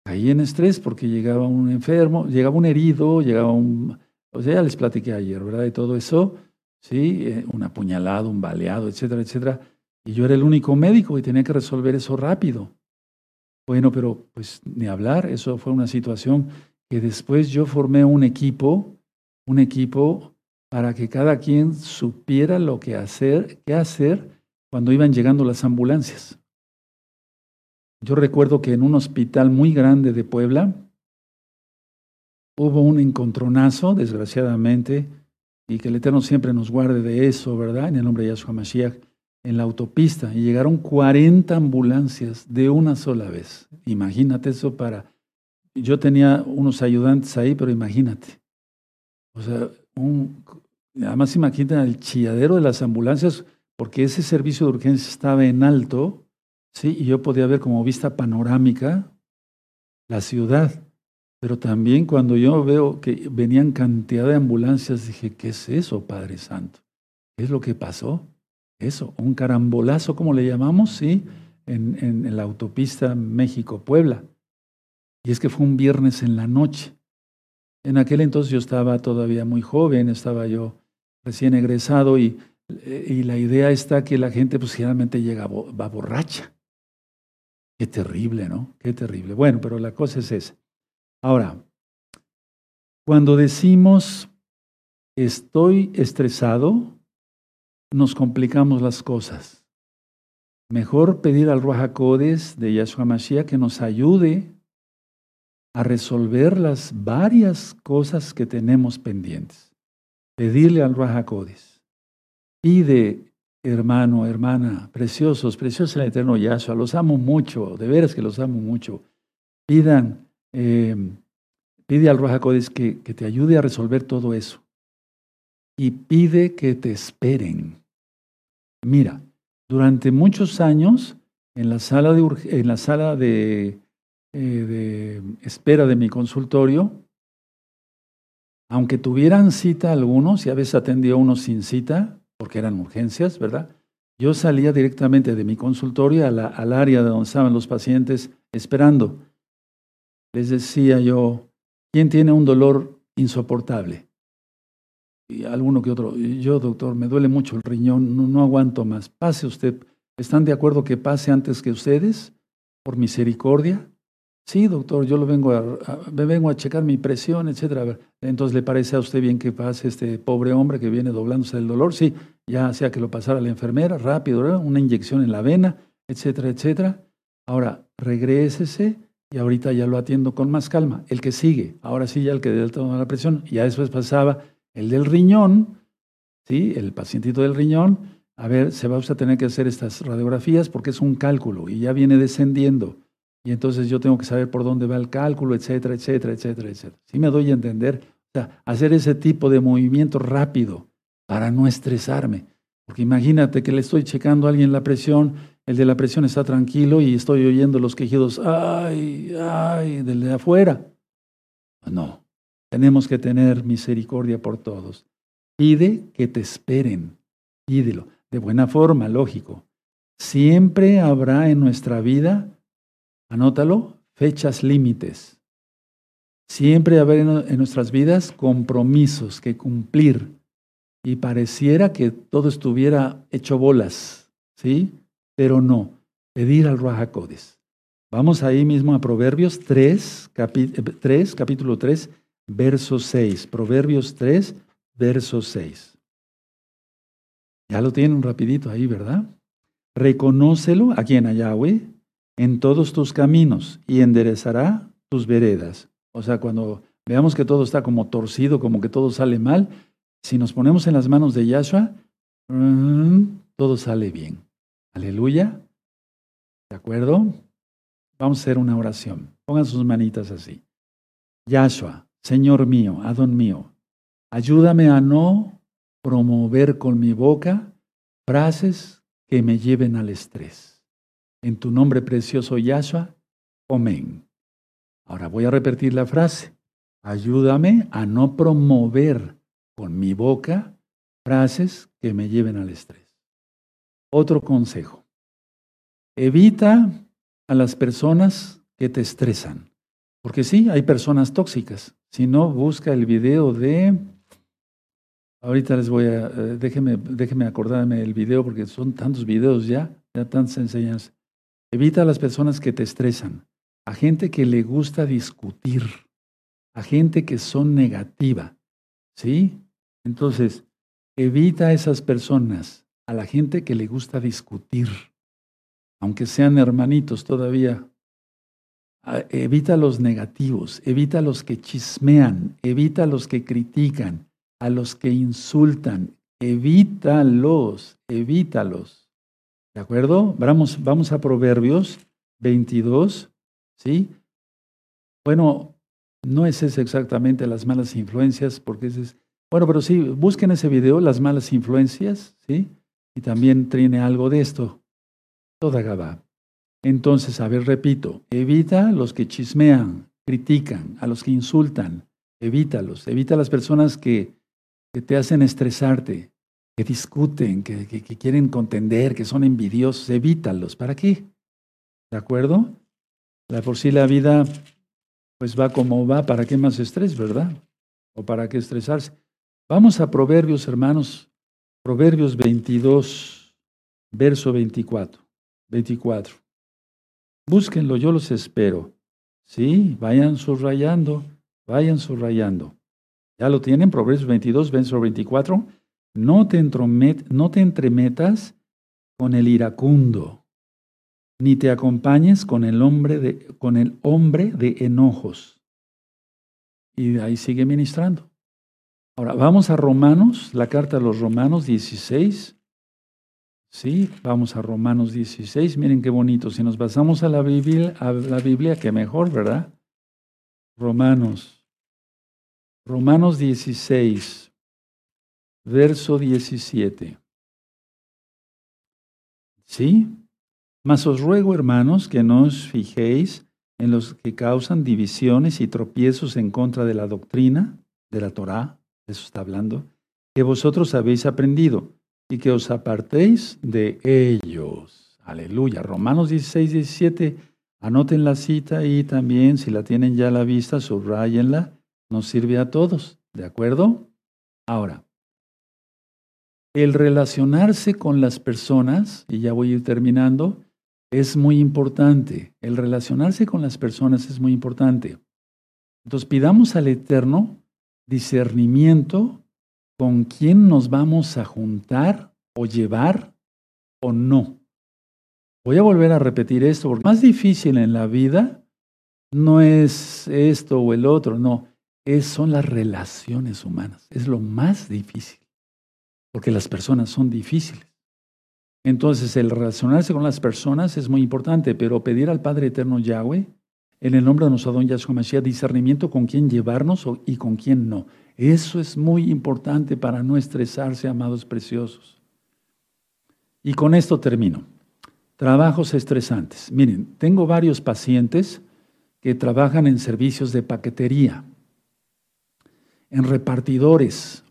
Caí en estrés porque llegaba un enfermo, llegaba un herido, llegaba un... O sea, ya les platiqué ayer, ¿verdad? De todo eso, ¿sí? Eh, un apuñalado, un baleado, etcétera, etcétera. Y yo era el único médico y tenía que resolver eso rápido. Bueno, pero pues ni hablar, eso fue una situación que después yo formé un equipo, un equipo para que cada quien supiera lo que hacer, qué hacer cuando iban llegando las ambulancias. Yo recuerdo que en un hospital muy grande de Puebla hubo un encontronazo, desgraciadamente, y que el Eterno siempre nos guarde de eso, ¿verdad? En el nombre de Yahshua Mashiach, en la autopista, y llegaron 40 ambulancias de una sola vez. Imagínate eso para... Yo tenía unos ayudantes ahí, pero imagínate. O sea, un... además imagínate el chilladero de las ambulancias, porque ese servicio de urgencia estaba en alto, Sí, y yo podía ver como vista panorámica la ciudad. Pero también cuando yo veo que venían cantidad de ambulancias, dije, ¿qué es eso, Padre Santo? ¿Qué es lo que pasó? Eso, un carambolazo, como le llamamos, sí, en, en la autopista México-Puebla. Y es que fue un viernes en la noche. En aquel entonces yo estaba todavía muy joven, estaba yo recién egresado y, y la idea está que la gente pues generalmente llega, va borracha. Qué terrible, ¿no? Qué terrible. Bueno, pero la cosa es esa. Ahora, cuando decimos estoy estresado, nos complicamos las cosas. Mejor pedir al Ruach de Yahshua Mashiach que nos ayude a resolver las varias cosas que tenemos pendientes. Pedirle al Ruach Pide hermano, hermana, preciosos, preciosos el eterno Yahshua, los amo mucho, de veras que los amo mucho. Pidan, eh, pide al Roja que, que te ayude a resolver todo eso. Y pide que te esperen. Mira, durante muchos años, en la sala de, en la sala de, eh, de espera de mi consultorio, aunque tuvieran cita algunos, y a veces atendió uno sin cita, porque eran urgencias, ¿verdad? Yo salía directamente de mi consultorio al área de donde estaban los pacientes esperando. Les decía yo, ¿quién tiene un dolor insoportable? Y alguno que otro, yo doctor, me duele mucho el riñón, no, no aguanto más. Pase usted. ¿Están de acuerdo que pase antes que ustedes? Por misericordia. Sí, doctor, yo lo vengo a, vengo a checar mi presión, etcétera. Entonces, ¿le parece a usted bien que pase este pobre hombre que viene doblándose del dolor? Sí, ya sea que lo pasara la enfermera, rápido, una inyección en la vena, etcétera, etcétera. Ahora, regrésese y ahorita ya lo atiendo con más calma. El que sigue, ahora sí ya el que del la presión, ya después pasaba el del riñón, ¿sí? El pacientito del riñón, a ver, se va usted a tener que hacer estas radiografías porque es un cálculo y ya viene descendiendo. Y entonces yo tengo que saber por dónde va el cálculo, etcétera, etcétera, etcétera, etcétera. Sí me doy a entender. O sea, hacer ese tipo de movimiento rápido para no estresarme. Porque imagínate que le estoy checando a alguien la presión, el de la presión está tranquilo y estoy oyendo los quejidos, ay, ay, del de afuera. No, tenemos que tener misericordia por todos. Pide que te esperen, pídelo, de buena forma, lógico. Siempre habrá en nuestra vida Anótalo, fechas límites. Siempre haber en nuestras vidas compromisos que cumplir y pareciera que todo estuviera hecho bolas, ¿sí? Pero no, pedir al Rahakodes. Vamos ahí mismo a Proverbios 3, 3, capítulo 3, verso 6. Proverbios 3, verso 6. Ya lo tienen rapidito ahí, ¿verdad? Reconócelo a quien a Yahweh en todos tus caminos y enderezará tus veredas. O sea, cuando veamos que todo está como torcido, como que todo sale mal, si nos ponemos en las manos de Yahshua, mm, todo sale bien. Aleluya. ¿De acuerdo? Vamos a hacer una oración. Pongan sus manitas así. Yahshua, Señor mío, Adón mío, ayúdame a no promover con mi boca frases que me lleven al estrés. En tu nombre precioso, Yahshua. Amén. Ahora voy a repetir la frase. Ayúdame a no promover con mi boca frases que me lleven al estrés. Otro consejo. Evita a las personas que te estresan. Porque sí, hay personas tóxicas. Si no, busca el video de... Ahorita les voy a... Eh, déjeme, déjeme acordarme del video porque son tantos videos ya, ya tantas enseñanzas. Evita a las personas que te estresan, a gente que le gusta discutir, a gente que son negativa. ¿Sí? Entonces, evita a esas personas, a la gente que le gusta discutir, aunque sean hermanitos todavía. Ah, evita a los negativos, evita a los que chismean, evita a los que critican, a los que insultan, evítalos, evítalos. ¿De acuerdo? Vamos, vamos a Proverbios 22, ¿sí? Bueno, no es ese exactamente las malas influencias, porque ese es... Bueno, pero sí, busquen ese video, las malas influencias, ¿sí? Y también tiene algo de esto. Toda Gabá. Entonces, a ver, repito, evita los que chismean, critican, a los que insultan, evítalos, evita a las personas que, que te hacen estresarte, que discuten, que, quieren contender, que son envidiosos, evítalos. ¿Para qué? ¿De acuerdo? La por sí la vida pues va como va, ¿para qué más estrés, verdad? ¿O para qué estresarse? Vamos a Proverbios, hermanos. Proverbios 22, verso 24. 24. Búsquenlo, yo los espero. Sí, vayan subrayando, vayan subrayando. ¿Ya lo tienen? Proverbios 22, verso 24. No te, entremetas con el iracundo ni te acompañes con el hombre de, con el hombre de enojos. Y ahí sigue ministrando. Ahora, vamos a Romanos, la carta a los Romanos 16. Sí, vamos a Romanos 16. Miren qué bonito. Si nos basamos a la Biblia, a la Biblia, qué mejor, ¿verdad? Romanos. Romanos 16, verso 17. ¿Sí? Mas os ruego, hermanos, que no os fijéis en los que causan divisiones y tropiezos en contra de la doctrina, de la Torá, eso está hablando, que vosotros habéis aprendido y que os apartéis de ellos. Aleluya. Romanos 16, 17. Anoten la cita y también, si la tienen ya a la vista, subrayenla. Nos sirve a todos. ¿De acuerdo? Ahora, el relacionarse con las personas, y ya voy a ir terminando, es muy importante. El relacionarse con las personas es muy importante. Entonces pidamos al Eterno discernimiento con quién nos vamos a juntar o llevar o no. Voy a volver a repetir esto, porque más difícil en la vida no es esto o el otro, no, es, son las relaciones humanas. Es lo más difícil, porque las personas son difíciles. Entonces, el relacionarse con las personas es muy importante, pero pedir al Padre Eterno Yahweh, en el nombre de nuestro don Yahshua Mashiach, discernimiento con quién llevarnos y con quién no. Eso es muy importante para no estresarse, amados preciosos. Y con esto termino. Trabajos estresantes. Miren, tengo varios pacientes que trabajan en servicios de paquetería, en repartidores,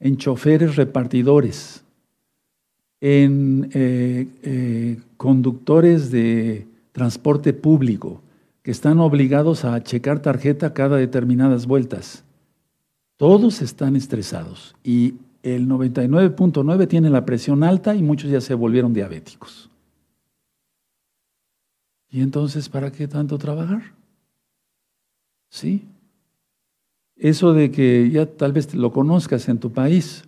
en choferes repartidores, en eh, eh, conductores de transporte público que están obligados a checar tarjeta cada determinadas vueltas. Todos están estresados y el 99.9 tiene la presión alta y muchos ya se volvieron diabéticos. ¿Y entonces para qué tanto trabajar? ¿Sí? Eso de que ya tal vez lo conozcas en tu país,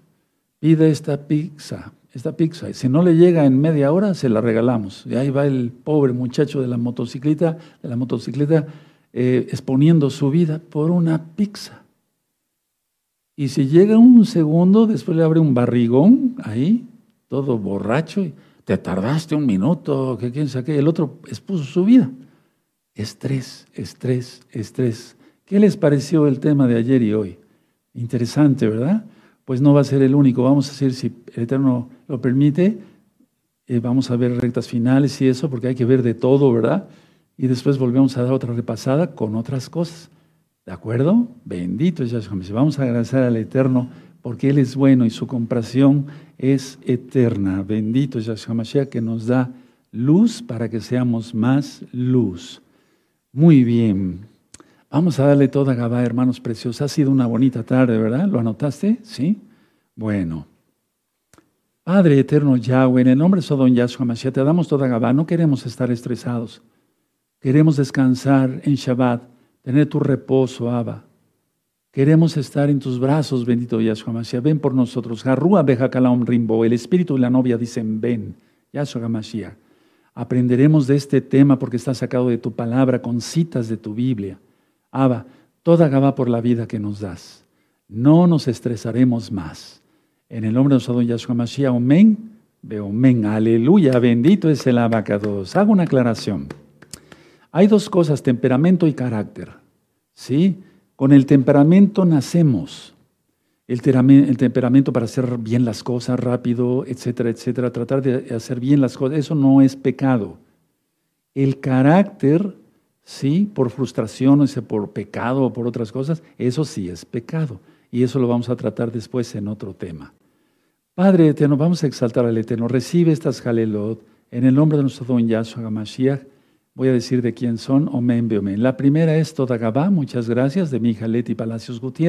pide esta pizza, esta pizza. Si no le llega en media hora, se la regalamos. Y ahí va el pobre muchacho de la motocicleta, de la motocicleta, eh, exponiendo su vida por una pizza. Y si llega un segundo, después le abre un barrigón ahí, todo borracho, y te tardaste un minuto, que quién sabe El otro expuso su vida. Estrés, estrés, estrés. ¿Qué les pareció el tema de ayer y hoy? Interesante, ¿verdad? pues no va a ser el único. Vamos a decir, si el Eterno lo permite, eh, vamos a ver rectas finales y eso, porque hay que ver de todo, ¿verdad? Y después volvemos a dar otra repasada con otras cosas. ¿De acuerdo? Bendito es Yahshua. Vamos a agradecer al Eterno porque Él es bueno y su compasión es eterna. Bendito es Yahshua Mashiach que nos da luz para que seamos más luz. Muy bien. Vamos a darle toda Gabá, hermanos preciosos. Ha sido una bonita tarde, ¿verdad? ¿Lo anotaste? Sí. Bueno. Padre eterno Yahweh, en el nombre de Sodom Yahshua Mashiach, te damos toda Gabá. No queremos estar estresados. Queremos descansar en Shabbat, tener tu reposo, Abba. Queremos estar en tus brazos, bendito Yahshua Mashiach. Ven por nosotros. Harrua Bejakalam Rimbo. El espíritu y la novia dicen, ven, Yahshua Mashiach. Aprenderemos de este tema porque está sacado de tu palabra con citas de tu Biblia. Abba, toda Gabá por la vida que nos das. No nos estresaremos más. En el nombre de nuestro Yahshua Mashiach, amén. Amén. Aleluya. Bendito es el abacados. Hago una aclaración. Hay dos cosas, temperamento y carácter. ¿Sí? Con el temperamento nacemos. El, temperamento para hacer bien las cosas rápido, etcétera, etcétera, tratar de hacer bien las cosas, eso no es pecado. El carácter, sí, por frustración, o sea, por pecado o por otras cosas, eso sí es pecado. Y eso lo vamos a tratar después en otro tema. Padre eterno, vamos a exaltar al eterno. Recibe estas jalelot en el nombre de nuestro don Yahshua HaMashiach Voy a decir de quién son, Omen Beomen. La primera es Toda Gabá, muchas gracias, de mi hija Leti Palacios Gutiérrez.